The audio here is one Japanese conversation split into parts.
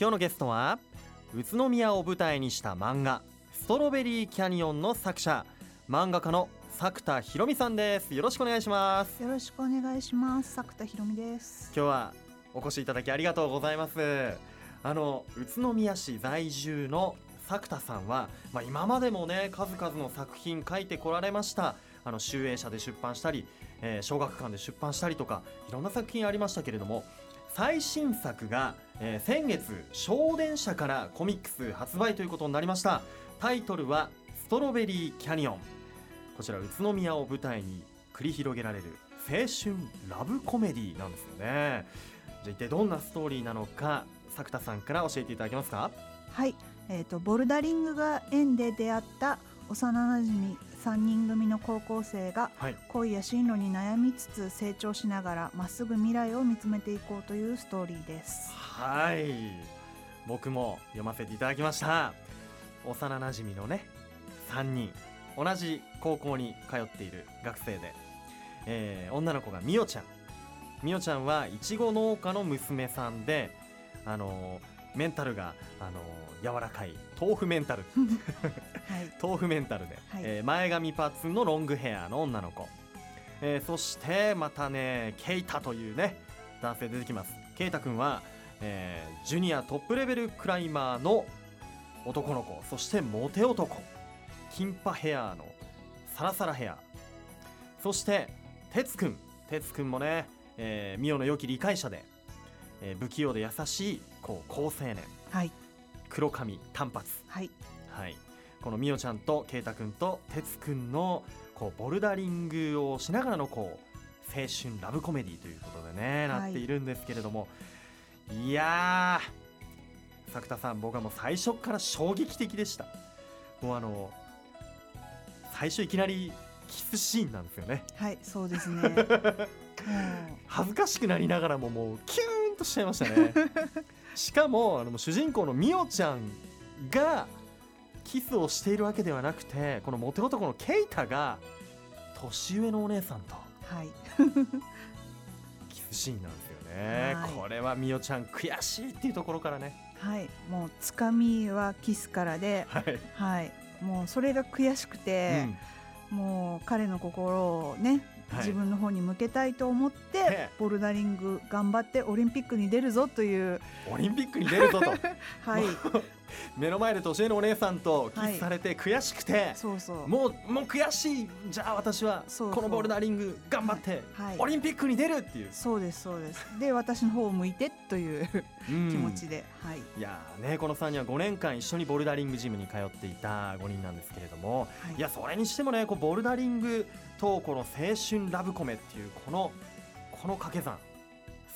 今日のゲストは宇都宮を舞台にした漫画ストロベリーキャニオンの作者漫画家の作田博美さんです。よろしくお願いします。よろしくお願いします。作田博美です。今日はお越しいただきありがとうございます。あの宇都宮市在住の作田さんは、まあ、今までもね数々の作品書いてこられました。あの集英社で出版したり、えー、小学館で出版したりとかいろんな作品ありましたけれども最新作が、えー、先月小電車からコミックス発売ということになりました。タイトルは「ストロベリーキャニオン」こちら宇都宮を舞台に繰り広げられる青春ラブコメディなんですよね。じゃあ一体どんなストーリーなのか作田さんから教えていただけますか？はい、えーと、ボルダリングが縁で出会った幼なじみ3人組の高校生が恋や進路に悩みつつ成長しながらまっすぐ未来を見つめていこうというストーリーです。はい。僕も読ませていただきました。幼なじみのね3人。同じ高校に通っている学生で、えー、女の子がみおちゃん。みおちゃんはいちご農家の娘さんであのー、メンタルが、あのー、柔らかい。豆腐メンタル、はい、豆腐メンタルで、はい、えー、前髪パッツンのロングヘアの女の子、えー、そしてまたねケイタというね男性出てきます。ケイタ君は、えー、ジュニアトップレベルクライマーの男の子。そしてモテ男。金パヘアのサラサラヘア。そして哲くん哲くんもね、えー、ミオの良き理解者で、えー、不器用で優しいこう好青年、はい、黒髪短髪、はい、はい、このミオちゃんとケイタ君と哲くんのこうボルダリングをしながらのこう青春ラブコメディということでね、はい、なっているんですけれども。いや作田さん僕はもう最初から衝撃的でした。もうあの最初いきなりキスシーンなんですよね。はいそうですね。恥ずかしくなりながらももうキューンとしちゃいましたね。しかもあの主人公のみおちゃんがキスをしているわけではなくてこのモテ男のケイタが年上のお姉さんと、はい、キスシーンなんですよね、はい、これはみおちゃん悔しいっていうところからね。はい。もうつかみはキスからで、はい、はい、もうそれが悔しくて、うん、もう彼の心をね自分の方に向けたいと思って、ボルダリング頑張ってオリンピックに出るぞという。オリンピックに出るぞと。はい。目の前で年上のお姉さんとキスされて悔しくて、はい、そうそう。もうもう悔しい。じゃあ私はこのボルダリング頑張って、はい、オリンピックに出るっていう。そうですそうです。で私の方を向いてという気持ちで、はい、いやねこの3人は5年間一緒にボルダリングジムに通っていた5人なんですけれども、はい、いやそれにしてもねこうボルダリングとこの青春ラブコメっていうこのこの掛け算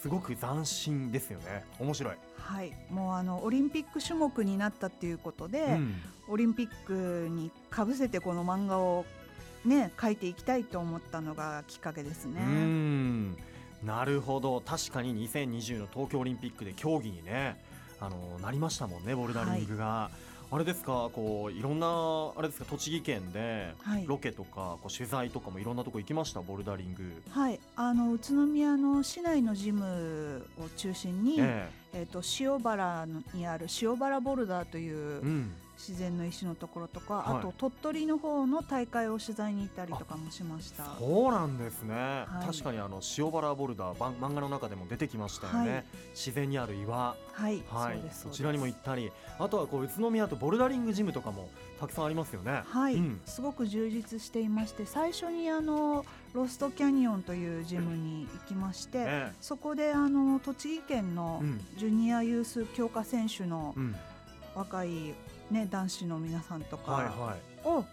すごく斬新ですよね。面白い。はい。もうあのオリンピック種目になったっていうことで、うん、オリンピックにかぶせてこの漫画をね書いていきたいと思ったのがきっかけですね。うん。なるほど。確かに2020の東京オリンピックで競技にねあのなりましたもんねボルダリングが。はいあれですかこういろんなあれですか栃木県でロケとか、はい、こう取材とかもいろんなとこ行きました？ボルダリング。はい。あの宇都宮の市内のジムを中心に、えー、えーと塩原にある塩原ボルダーという、うん自然の石のところとか、はい、あと鳥取の方の大会を取材に行ったりとかもしました。そうなんですね、はい、確かにあの塩原ボルダー漫画の中でも出てきましたよね、はい、自然にある岩。はい、はい、そちらにも行ったり。あとはこう宇都宮とボルダリングジムとかもたくさんありますよね。はい、うん、すごく充実していまして最初にあのロストキャニオンというジムに行きまして、ええ、そこであの栃木県のジュニアユース強化選手の若いね、男子の皆さんとかを、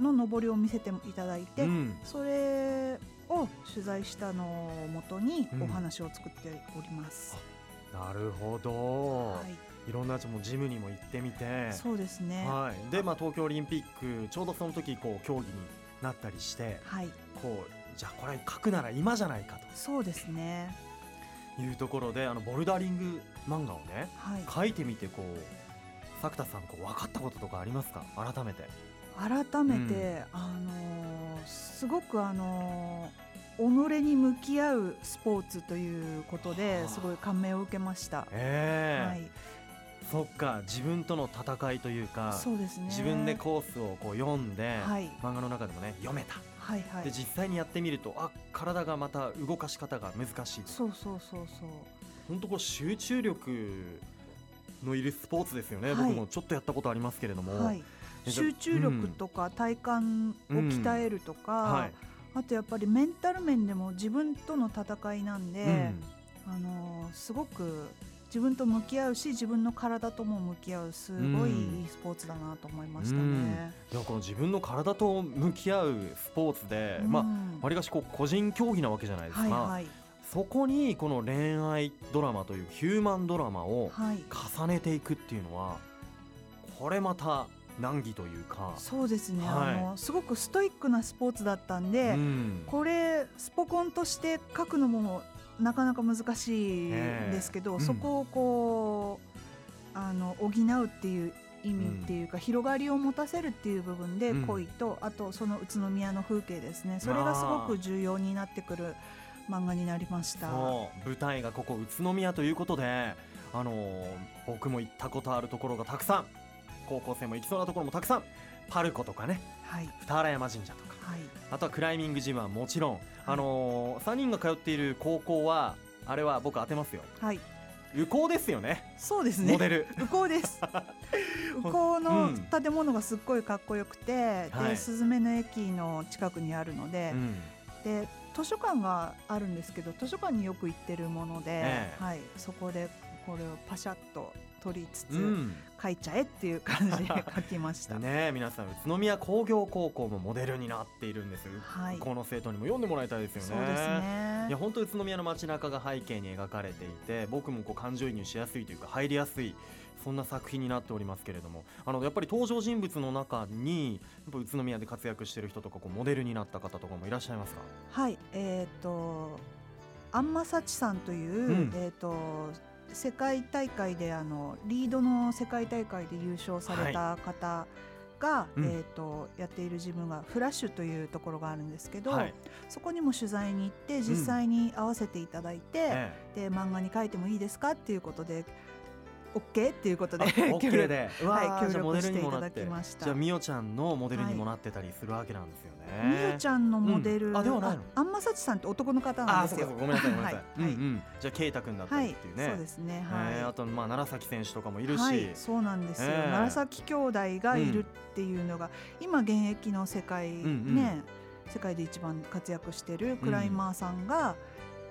の上りを見せていただいて、うん、それを取材したのをもとにお話を作っております。うん、なるほど、はい、いろんなもジムにも行ってみて。そうですね、はい、で、まあ、東京オリンピックちょうどその時こう競技になったりして、はい、こうじゃあこれ書くなら今じゃないかと。そうですね。いうところであのボルダリング漫画をね、はい、書いてみてこう作田さんこう分かったこととかありますか？改めて。改めて、うん、あのー、すごくあのー、己に向き合うスポーツということですごい感銘を受けました。え。ー、はい。そっか自分との戦いというかそうですね。自分でコースをこう読んで、はい、漫画の中でもね読めた、はいはい、で実際にやってみるとあ体がまた動かし方が難しいそうそうそうそう。本当こう集中力のいるスポーツですよね、はい、僕もちょっとやったことありますけれども、はい、集中力とか体幹を鍛えるとか、あとやっぱりメンタル面でも自分との戦いなんで、うん、あのすごく自分と向き合うし自分の体とも向き合うすごいいいスポーツだなと思いましたね。うん、この自分の体と向き合うスポーツで、うん、まあわりかしこう個人競技なわけじゃないですか。はいはいそこにこの恋愛ドラマというヒューマンドラマを重ねていくっていうのは、これまた難儀というか。そうですね、はい、あのすごくストイックなスポーツだったんで、うん、これスポコンとして書くのもなかなか難しいですけど、うん、そこをこうあの補うっていう意味っていうか、うん、広がりを持たせるっていう部分で恋と、あとその宇都宮の風景ですね。それがすごく重要になってくる漫画になりました。舞台がここ宇都宮ということであの僕も行ったことあるところがたくさん。高校生も行きそうなところもたくさん。パルコとかね、はい、二原山神社とか、はい、あとはクライミングジムはもちろん、はい、あのー、3人が通っている高校はあれは僕当てますよ。はい。宇高ですよね。そうですね。モデル。宇高です。宇高の建物がすっごいかっこよくて、うん、で、スズメの駅の近くにあるので、うん、で図書館があるんですけど、図書館によく行ってるもので、ええ、はい、そこでこれをパシャッと取りつつ、書いちゃえっていう感じで書きました。ね皆さん宇都宮工業高校もモデルになっているんです、はい、この生徒にも読んでもらいたいですよね。そうですね。いや本当宇都宮の街中が背景に描かれていて僕もこう感情移入しやすいというか入りやすいそんな作品になっておりますけれどもあのやっぱり登場人物の中にやっぱ宇都宮で活躍している人とかこうモデルになった方とかもいらっしゃいますか？はいえっ、ー、とあんまさちさんという、うん、えっ、ー、と世界大会であのリードの世界大会で優勝された方が、はい、えーと、やっているジムがフラッシュというところがあるんですけど、はい、そこにも取材に行って実際に合わせていただいて、うん、で漫画に書いてもいいですか？っていうことで OK っていうことで。協力。で、はい、協力していただきました。じゃあみおちゃんのモデルにもなってたりするわけなんですよね、みおちゃんのモデル、うん、あではないの？あんまさちさんって男の方なんですよ。ごめんなさいごめんなさい、うんうん、じゃあ圭太君だったりっていうね、そうですね。はい、えー、あとまあ楢崎選手とかもいるし、そうなんですよ、えー、楢崎兄弟がいるっていうのが、今現役の世界ね、世界で一番活躍してるクライマーさんが、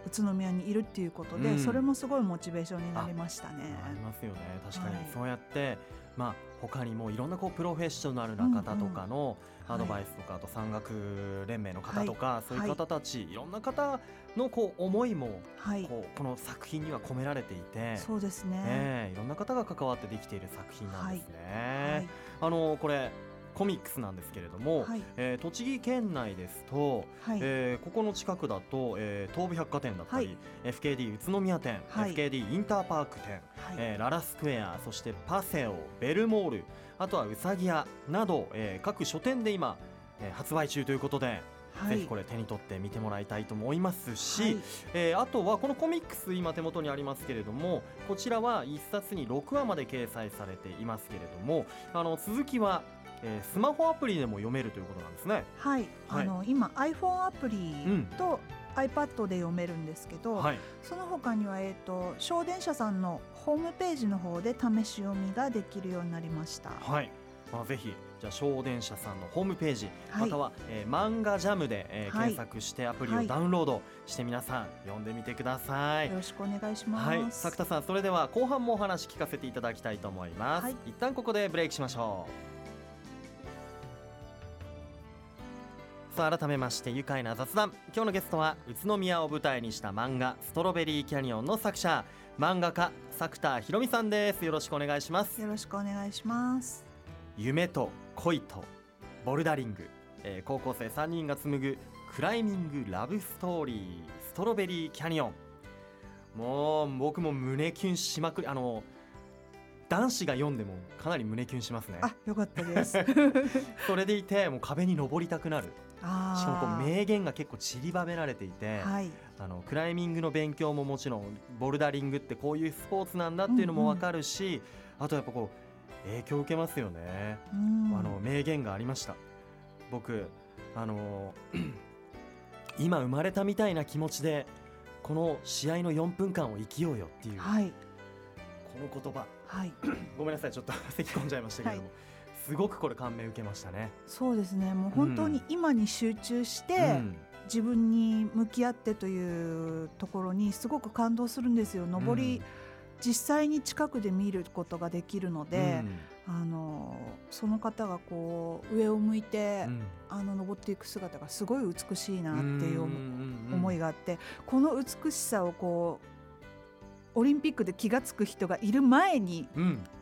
宇都宮にいるっていうことで、うん、それもすごいモチベーションになりましたね。ありますよね。確かに、そうやって、まあ他にもいろんなこうプロフェッショナルな方とかのアドバイスとか、あと山岳連盟の方とか、そういう方たち、い、ろんな方のこう思いも、こうこの作品には込められていてそうですね、えー、いろんな方が関わってできている作品なんですね。あのこれコミックスなんですけれども、はい、えー、栃木県内ですと、はい、えー、ここの近くだと、えー、東武百貨店だったり、はい、FKD 宇都宮店、はい、FKD インターパーク店、はい、えー、ララスクエアそしてパセオベルモールあとはうさぎ屋など、えー、各書店で今、えー、発売中ということではい、ぜひこれ手に取って見てもらいたいと思いますし、はい、えー、あとはこのコミックス今手元にありますけれどもこちらは1冊に6話まで掲載されていますけれどもあの続きはえー、スマホアプリでも読めるということなんですね。はい、はい、あの今 iPhone アプリと、iPad で読めるんですけど、はい、その他には、えーと、小電車さんのホームページの方で試し読みができるようになりました。はい。まあ、ぜひじゃあ小電車さんのホームページ、はい、または、えー、漫画ジャムで、えー、検索してアプリをダウンロードして皆さん読んでみてください、よろしくお願いします、はい、作田さんそれでは後半もお話聞かせていただきたいと思います、はい、一旦ここでブレイクしましょうさあ改めまして愉快な雑談。今日のゲストは宇都宮を舞台にした漫画ストロベリーキャニオンの作者漫画家作田博美さんです。よろしくお願いします。よろしくお願いします。夢と恋とボルダリング、えー、高校生3人が紡ぐクライミングラブストーリーストロベリーキャニオン。もう僕も胸キュンしまくりあの男子が読んでもかなり胸キュンしますね。あよかったです。それでいてもう壁に登りたくなるしかもこう名言が結構散りばめられていて、はい、あのクライミングの勉強ももちろんボルダリングってこういうスポーツなんだっていうのも分かるし、うん。うん、あとやっぱこう影響を受けますよね、あの名言がありました。僕あの 今生まれたみたいな気持ちでこの試合の4分間を生きようよっていう、はい、この言葉、はい、ごめんなさいちょっと咳き込んじゃいましたけども、はい、すごくこれ感銘受けましたね。そうですね。もう本当に今に集中して、うん、自分に向き合ってというところにすごく感動するんですよ。上り、うん、実際に近くで見ることができるので、うん、あのその方がこう上を向いて、あの登っていく姿がすごい美しいなっていう思いがあってこの美しさをこうオリンピックで気が付く人がいる前に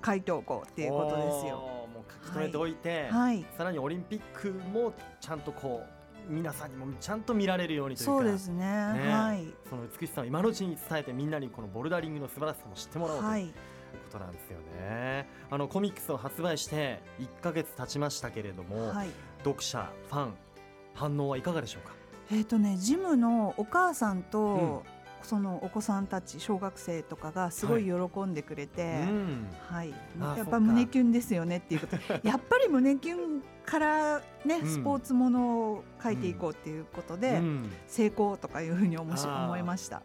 書いておこうっていうことですよ。もう書き留めておい。て、はい、さらにオリンピックもちゃんとこう皆さんにもちゃんと見られるようにというかそうですね、ね、はい、その美しさを今のうちに伝えてみんなにこのボルダリングの素晴らしさも知ってもらおうということなんですよね。あのコミックスを発売して1か月経ちましたけれども、はい、読者ファン反応はいかがでしょうか？えっ、とねジムのお母さんと、そのお子さんたち小学生とかがすごい喜んでくれて、はい、はい、やっぱ胸キュンですよねっていうこと。やっぱり胸キュンからね、うん、スポーツものを書いていこうっていうことで、うん、成功とかいうふうに思し思いました。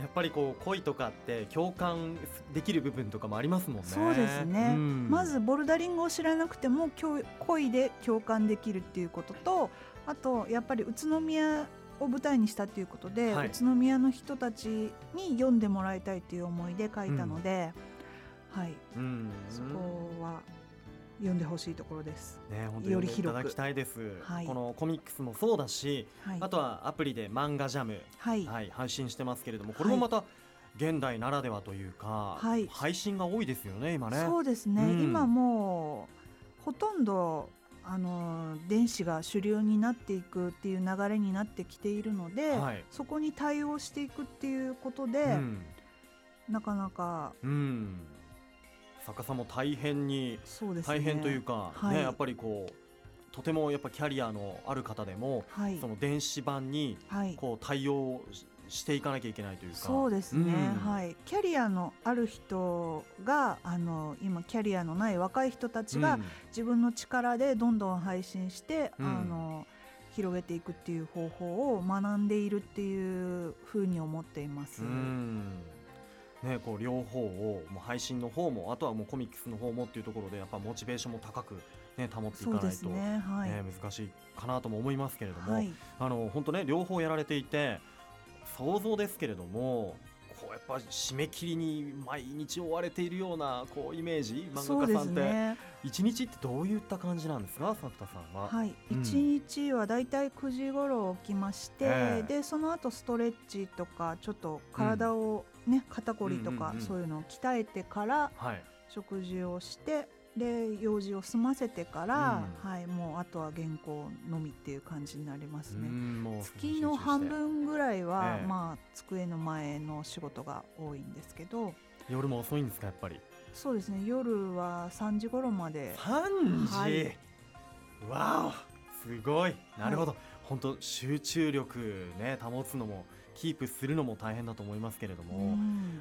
やっぱりこう恋とかって共感できる部分とかもありますもんね。そうですね。うん、まずボルダリングを知らなくても恋で共感できるっていうことと、あとやっぱり宇都宮を舞台にしたということで、はい、宇都宮の人たちに読んでもらいたいという思いで書いたので、うん、はい、うん、そこは読んでほしいところです。ね、本当により広く。いただきたいです、はい、このコミックスもそうだし、はい、あとはアプリで漫画ジャム、はい、はい、配信してますけれども、これもまた、現代ならではというか、はい、配信が多いですよね、今ね。そうですね、うん、今もうほとんどあの電子が主流になっていくっていう流れになってきているので、はい、そこに対応していくっていうことで、うん、なかなか、うん、作家さんも大変に、ね、大変というか、はい、ね、やっぱりこうとてもやっぱキャリアのある方でも、はい、その電子版にこう対応していかなきゃいけないというか。そうですね、うん、はい。キャリアのある人があの今キャリアのない若い人たちが、自分の力でどんどん配信して、うん、あの広げていくっていう方法を学んでいるっていうふうに思っています。うん。ね、こう両方をもう配信の方もあとはもうコミックスの方もっていうところでやっぱモチベーションも高く、ね、保っていかないと、ね。はい、ね、難しいかなとも思いますけれども、はい、あの本当ね両方やられていて想像ですけれどもこうやっぱ締め切りに毎日追われているようなこうイメージ漫画家さんって一、日ってどういった感じなんですか？作田さんは。はい、うん、日はだいたい9時頃起きまして、えー、でその後ストレッチとかちょっと体をね、うん、肩こりとかそういうのを鍛えてから食事をして。で用事を済ませてから、うん、はい、もうあとは原稿のみっていう感じになりますね。月の半分ぐらいは、ええ、まあ机の前の仕事が多いんですけど。夜も遅いんですかやっぱり？そうですね夜は3時頃まで。3時、はい、わおすごい。なるほど、はい、本当集中力ね保つのもキープするのも大変だと思いますけれども、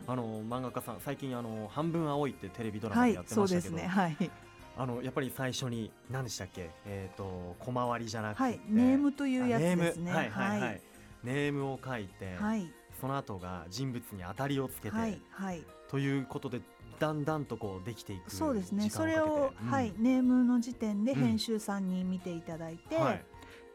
あの漫画家さん最近あの半分青いってテレビドラマでやってましたけど、はいね。はい、あのやっぱり最初に何でしたっけ？えっ、ー、と小回りじゃなくて、はい、ネームというやつですね。はいはい。はい。ネームを書いて、はい、その後が人物に当たりをつけて、はいはい、ということでだんだんとこうできていくそうですね。それを、うん、はいネームの時点で編集さんに見ていただいて、うんはい、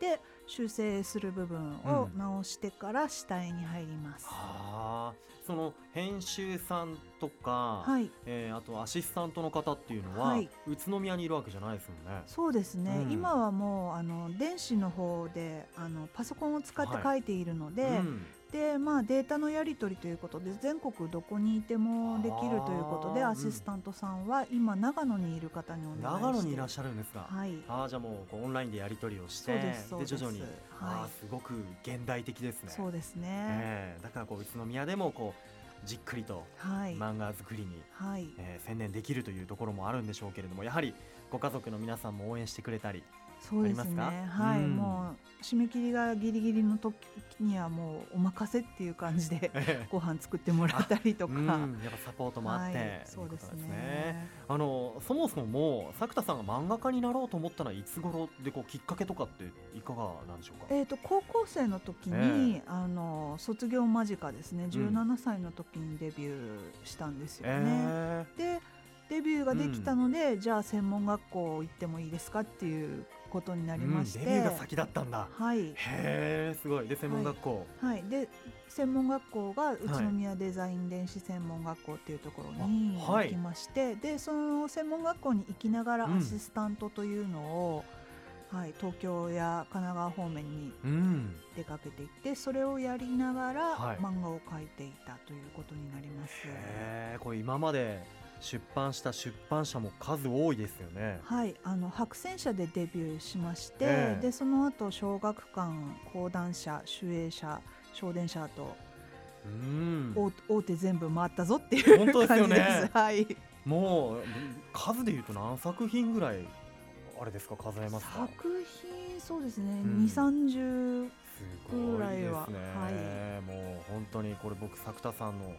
で修正する部分を直してから下絵に入ります。はあ、その編集さんとか、はい、えー、あとアシスタントの方っていうのは、はい、宇都宮にいるわけじゃないですもんね。そうですね。うん、今はもうあの電子の方であのパソコンを使って書いているので、はいうん、でまあ、データのやり取りということで全国どこにいてもできるということでアシスタントさんは今長野にいる方にお願いして。長野にいらっしゃるんですか、はい、あじゃあもうオンラインでやり取りをしてで徐々に、はい、あすごく現代的ですね。そうですね、えー、だからこう宇都宮でもこうじっくりと漫画作りに、はい。えー、専念できるというところもあるんでしょうけれどもやはりご家族の皆さんも応援してくれたりそうですね。はい、うん、もう締め切りがギリギリの時にはもうお任せっていう感じで ご飯作ってもらったりとか、うん、やっぱサポートもあって、はい、そうですね。あのそもそも作田さんが漫画家になろうと思ったのはいつ頃でこうきっかけとかっていかがなんでしょうか、えーと、高校生の時に、えー、あの卒業間近ですね。17歳の時にデビューしたんですよね。えー、でデビューができたので、うん、じゃあ専門学校行ってもいいですかっていうことになりまして、うん、デビューが先だったんだ。はい。へえすごい。で専門学校、はい、はい、で専門学校が宇都宮デザイン電子専門学校っていうところに行きまして、はい、でその専門学校に行きながらアシスタントというのを、うん、はい、東京や神奈川方面に出かけていって、それをやりながら漫画を描いていたということになります。へえこれ今まで出版した出版社も数多いですよね。はい、あの白戦社でデビューしまして、えー、でその後小学館、講談社、守衛社、小電社と、うん、大手全部回ったぞっていう本当ですよね。はい。もう数でいうと何作品ぐらいあれですか数えますか？作品そうですね、二三十ぐらいは。いね、はい。もう本当にこれ僕作田さんの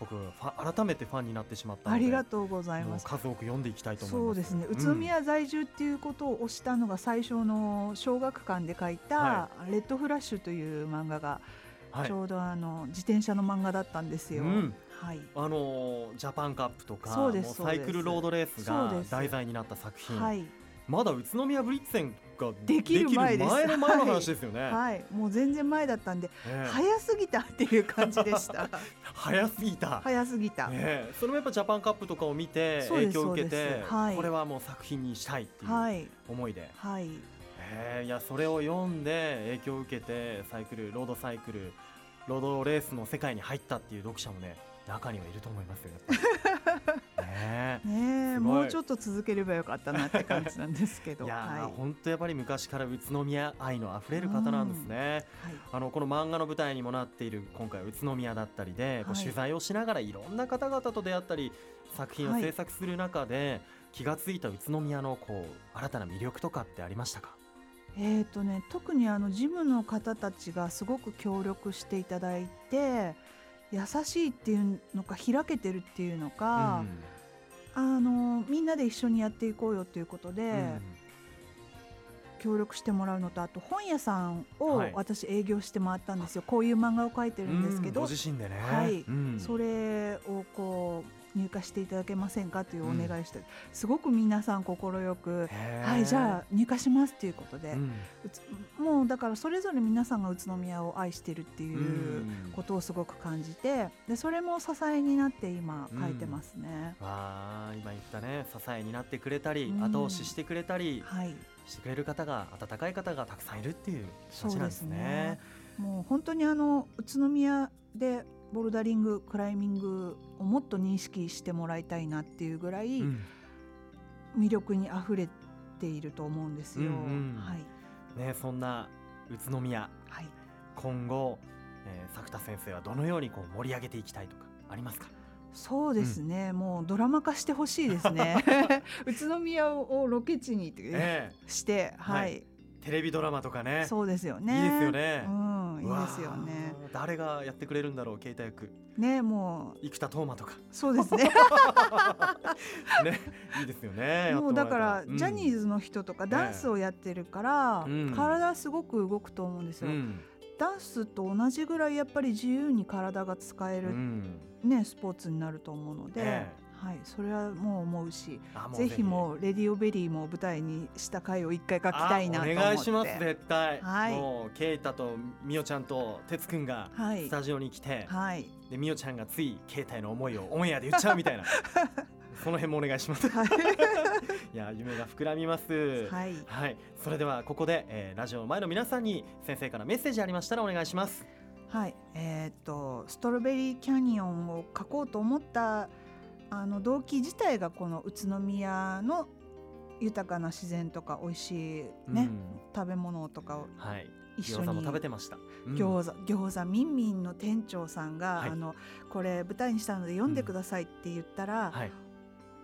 僕改めてファンになってしまったありがとうございます。数多く読んでいきたいと思います。そうですね、宇都宮在住っていうことを推したのが最初の小学館で書いた「レッドフラッシュ」という漫画が、ちょうどあの自転車の漫画だったんですよ、うん、はい、あのジャパンカップとかサイクルロードレースが題材になった作品、はい、まだ宇都宮ブリッツェンができる前の前の話ですよね、はい、はい、もう全然前だったんで、えー、早すぎたっていう感じでした。早すぎた。早すぎた、えー、それもやっぱジャパンカップとかを見て影響を受けて、はい、これはもう作品にしたいっていう思いで、はい、えー、いやそれを読んで影響を受けてサイクルロードサイクルロードレースの世界に入ったっていう読者もね中にはいると思いますよね ねもうちょっと続ければよかったなって感じなんですけど。いや、本、当、やっぱり昔から宇都宮愛のあふれる方なんですね、はい、あのこの漫画の舞台にもなっている今回宇都宮だったりで、はい、取材をしながらいろんな方々と出会ったり作品を制作する中で、気が付いた宇都宮のこう新たな魅力とかってありましたか？えーとね、特にあのジムの方たちがすごく協力していただいて優しいっていうのか開けてるっていうのか、うん、あのみんなで一緒にやっていこうよっていうことで、うん、協力してもらうのとあと本屋さんを私営業して回ったんですよ、はい、こういう漫画を描いてるんですけど、ね、はい、それをこう入荷していただけませんかというお願いして、うん、すごく皆さん快くはいじゃあ入荷しますということで、うん、もうだからそれぞれ皆さんが宇都宮を愛しているっていうことをすごく感じてでそれも支えになって今書いてますね。うん、あ今言ったね。支えになってくれたり、後押ししてくれたり、はい、してくれる方が温かい方がたくさんいるっていう形なんですね。すね。もう本当にあの宇都宮でボルダリングクライミングをもっと認識してもらいたいなっていうぐらい魅力にあふれていると思うんですよ。うんうん、はい。ね、そんな宇都宮、はい、今後、えー、作田先生はどのようにこう盛り上げていきたいとかありますか？そうですね、うん、もうドラマ化してほしいですね。宇都宮をロケ地に、えー、して、はい、はい、テレビドラマとかね。そうですよね。いいですよね、うんいいですよね。誰がやってくれるんだろう携帯役ねもう。生田斗真とか。そうですね。ねいいですよね もうだから、うん、ジャニーズの人とかダンスをやってるから、ね、体すごく動くと思うんですよ、うん、ダンスと同じぐらいやっぱり自由に体が使える、うん、ねスポーツになると思うので、ねはい、それはもう思うしぜひもうレディオベリーも舞台にした回を一回書きたいなとお願いします絶対、はい、もうケイタとみおちゃんと哲くんがスタジオに来て、はい、でみおちゃんがついケイタへの思いをオンエアで言っちゃうみたいな。その辺もお願いします。はい、いや夢が膨らみます。はい、はい、それではここで、えー、ラジオの前の皆さんに先生からメッセージありましたらお願いします。はい、えー、っとストロベリーキャニオンを書こうと思ったあの動機自体がこの宇都宮の豊かな自然とか美味しいね、うん、食べ物とかを一緒に、はい、食べてました、うん、餃子餃子みんみんの店長さんが、はい、あのこれ舞台にしたので読んでくださいって言ったら、うん。はい、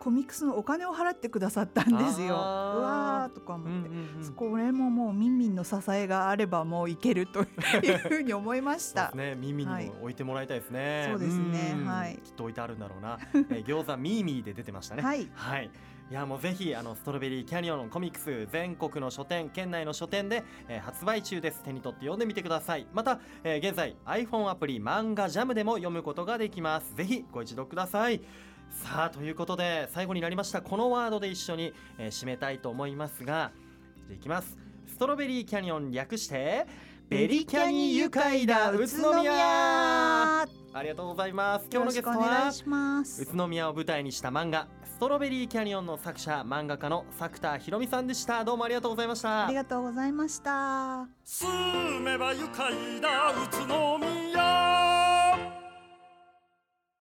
コミックスのお金を払ってくださったんですよ。うわーとか思って、うんうんうん、これももうミンミンの支えがあればもういけるというふうに思いました。ね、ミンミンにも置いてもらいたいですね。はい、そうですね。はい。きっと置いてあるんだろうな。えー、餃子ミーミーで出てましたね。はい。はいいやもうぜひあのストロベリーキャニオンコミックス全国の書店県内の書店で、えー、発売中です手に取って読んでみてくださいまた、えー、現在 iPhone アプリ漫画ジャムでも読むことができますぜひご一読くださいさあということで最後になりましたこのワードで一緒に、えー、締めたいと思いますがじゃいきます。ストロベリーキャニオン略してベリキャニ愉快だ宇都宮。ありがとうございます。今日のゲストは宇都宮を舞台にした漫画ストロベリーキャニオンの作者漫画家の作田博美さんでした。どうもありがとうございました。ありがとうございました。住めば愉快だ宇都宮